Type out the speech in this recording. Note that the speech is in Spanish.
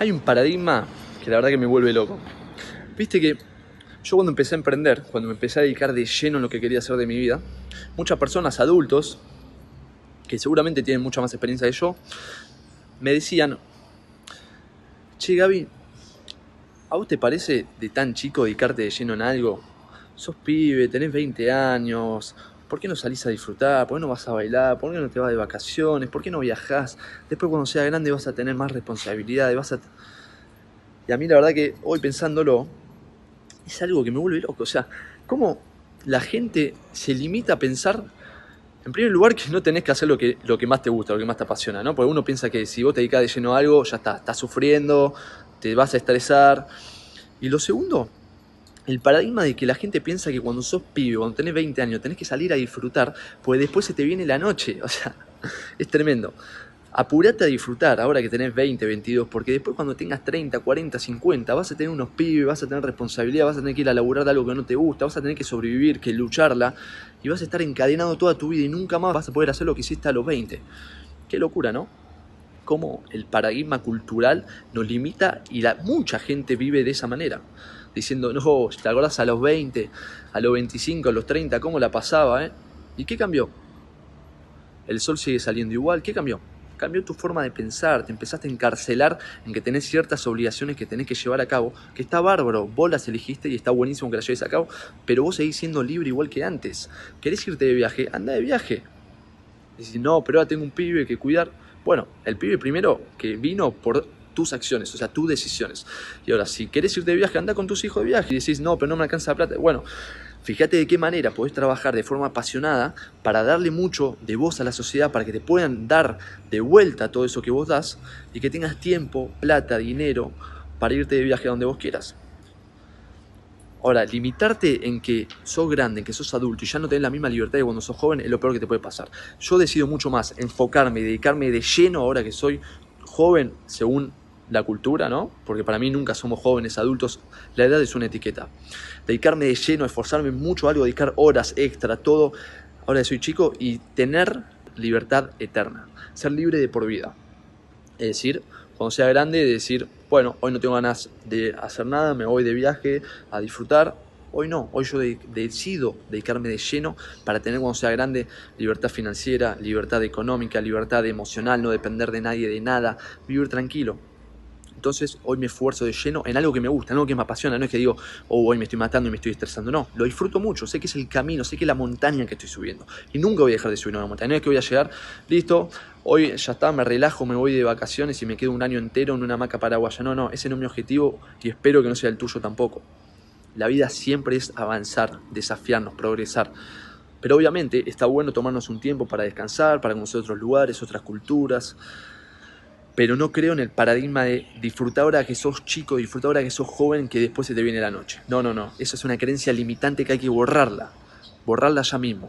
Hay un paradigma que la verdad que me vuelve loco. Viste que yo cuando empecé a emprender, cuando me empecé a dedicar de lleno en lo que quería hacer de mi vida, muchas personas, adultos, que seguramente tienen mucha más experiencia que yo, me decían, che Gaby, ¿a vos te parece de tan chico dedicarte de lleno en algo? Sos pibe, tenés 20 años, ¿por qué no salís a disfrutar? ¿Por qué no vas a bailar? ¿Por qué no te vas de vacaciones? ¿Por qué no viajás? Después cuando seas grande vas a tener más responsabilidades, vas a... Y a mí la verdad que hoy pensándolo, es algo que me vuelve loco. O sea, ¿cómo la gente se limita a pensar, en primer lugar, que no tenés que hacer lo que, lo que más te gusta, lo que más te apasiona, ¿no? Porque uno piensa que si vos te dedicas de lleno a algo, ya está, estás sufriendo, te vas a estresar. Y lo segundo, el paradigma de que la gente piensa que cuando sos pibe, cuando tenés 20 años, tenés que salir a disfrutar, pues después se te viene la noche. O sea, es tremendo apurate a disfrutar ahora que tenés 20, 22, porque después cuando tengas 30, 40, 50, vas a tener unos pibes, vas a tener responsabilidad, vas a tener que ir a laburar de algo que no te gusta, vas a tener que sobrevivir, que lucharla, y vas a estar encadenado toda tu vida y nunca más vas a poder hacer lo que hiciste a los 20. Qué locura, ¿no? Cómo el paradigma cultural nos limita y la, mucha gente vive de esa manera. Diciendo, no, te acordás a los 20, a los 25, a los 30, cómo la pasaba, ¿eh? ¿Y qué cambió? El sol sigue saliendo igual, ¿qué cambió? cambió tu forma de pensar, te empezaste a encarcelar en que tenés ciertas obligaciones que tenés que llevar a cabo, que está bárbaro, vos las elegiste y está buenísimo que las lleves a cabo, pero vos seguís siendo libre igual que antes. ¿Querés irte de viaje? Anda de viaje. Decís, no, pero ahora tengo un pibe que cuidar. Bueno, el pibe primero que vino por tus acciones, o sea, tus decisiones. Y ahora, si querés irte de viaje, anda con tus hijos de viaje y decís, no, pero no me alcanza la plata. Bueno, Fíjate de qué manera podés trabajar de forma apasionada para darle mucho de voz a la sociedad, para que te puedan dar de vuelta todo eso que vos das y que tengas tiempo, plata, dinero para irte de viaje a donde vos quieras. Ahora, limitarte en que sos grande, en que sos adulto y ya no tenés la misma libertad que cuando sos joven es lo peor que te puede pasar. Yo decido mucho más enfocarme y dedicarme de lleno ahora que soy joven según la cultura, ¿no? Porque para mí nunca somos jóvenes, adultos, la edad es una etiqueta. Dedicarme de lleno, esforzarme mucho a algo, dedicar horas extra, todo, ahora soy chico, y tener libertad eterna, ser libre de por vida. Es decir, cuando sea grande, decir, bueno, hoy no tengo ganas de hacer nada, me voy de viaje a disfrutar. Hoy no, hoy yo decido dedicarme de lleno para tener cuando sea grande libertad financiera, libertad económica, libertad emocional, no depender de nadie, de nada, vivir tranquilo. Entonces hoy me esfuerzo de lleno en algo que me gusta, en algo que me apasiona. No es que digo, oh, hoy me estoy matando y me estoy estresando. No, lo disfruto mucho. Sé que es el camino, sé que es la montaña que estoy subiendo. Y nunca voy a dejar de subir una montaña. No es que voy a llegar, listo, hoy ya está, me relajo, me voy de vacaciones y me quedo un año entero en una hamaca paraguaya. No, no, ese no es mi objetivo y espero que no sea el tuyo tampoco. La vida siempre es avanzar, desafiarnos, progresar. Pero obviamente está bueno tomarnos un tiempo para descansar, para conocer otros lugares, otras culturas pero no creo en el paradigma de disfrutar ahora que sos chico, disfrutar ahora que sos joven, que después se te viene la noche. No, no, no. Esa es una creencia limitante que hay que borrarla. Borrarla ya mismo.